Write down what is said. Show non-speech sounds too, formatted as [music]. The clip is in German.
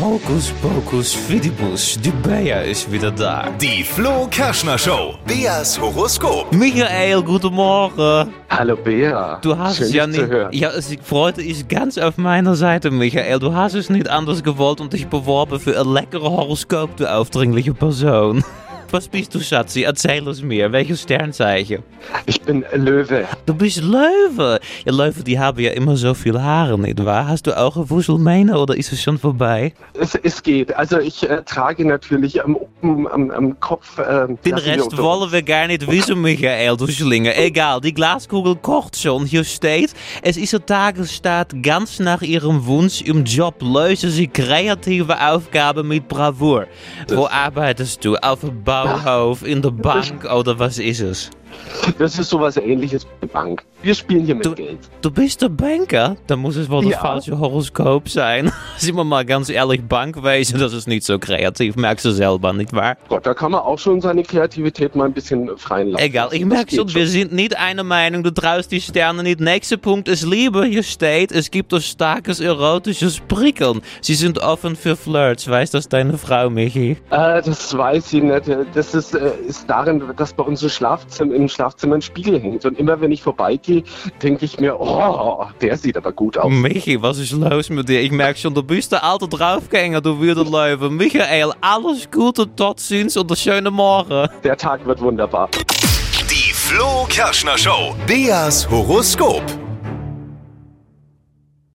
Hokus Pokus Fidibus, die Bea ist wieder da. Die Flo Kerschner Show. Beas Horoskop. Michael, guten Morgen. Hallo Bea. Du hast Schön, es ja dich zu nicht. hören. Ja, es freute ich ganz auf meiner Seite, Michael. Du hast es nicht anders gewollt und dich beworben für ein leckere Horoskop, du aufdringliche Person. [laughs] Was bist du, Schatzi? Erzähl es mir. Welches Sternzeichen? Ich bin Löwe. Du bist Löwe. Ja, Löwe, die haben ja immer so viel Haare, nicht wahr? Hast du auch eine Wuschelmähne oder ist es schon vorbei? Es, es geht. Also ich äh, trage natürlich am, oben am, am Kopf. Äh, Den Rest Deodorant. wollen wir gar nicht wissen, Michael, du Schlinge. Egal, die Glaskugel kocht schon. Hier steht, es ist ein Tagesstart ganz nach ihrem Wunsch im Job. Lösen Sie kreative Aufgaben mit Bravour. Wo arbeitest du? Auf dem Bauhof, in der Bank oder was ist es? Das ist sowas ähnliches wie die Bank. Wir spielen hier mit Du- Geld. Du bist der Banker? Dann muss es wohl das Ja. falsche Horoskop sein. [laughs] Sind wir mal ganz ehrlich, Bankwesen, das ist nicht so kreativ. Merkst du selber, nicht wahr? Gott, da kann man auch schon seine Kreativität mal ein bisschen freien lassen. Egal, ich merke schon, wir sind nicht einer Meinung, du traust die Sterne nicht. Nächster Punkt ist Liebe. Hier steht, es gibt ein starkes erotisches Prickeln. Sie sind offen für Flirts. Weiß das deine Frau, Michi? Äh, das weiß ich nicht. Das ist, äh, ist darin, dass bei uns im Schlafzimmer, im Schlafzimmer ein Spiegel hängt. Und immer wenn ich vorbeigehe, denke ich mir, oh, der sieht aber gut aus. Michi, was ist los mit dir? Ich merke schon, du bist der alte Draufgänger, du Löwe. Michael, alles Gute, tot ziens und einen schönen Morgen. Der Tag wird wunderbar. Die Flo Kerschner Show. Beas Horoskop.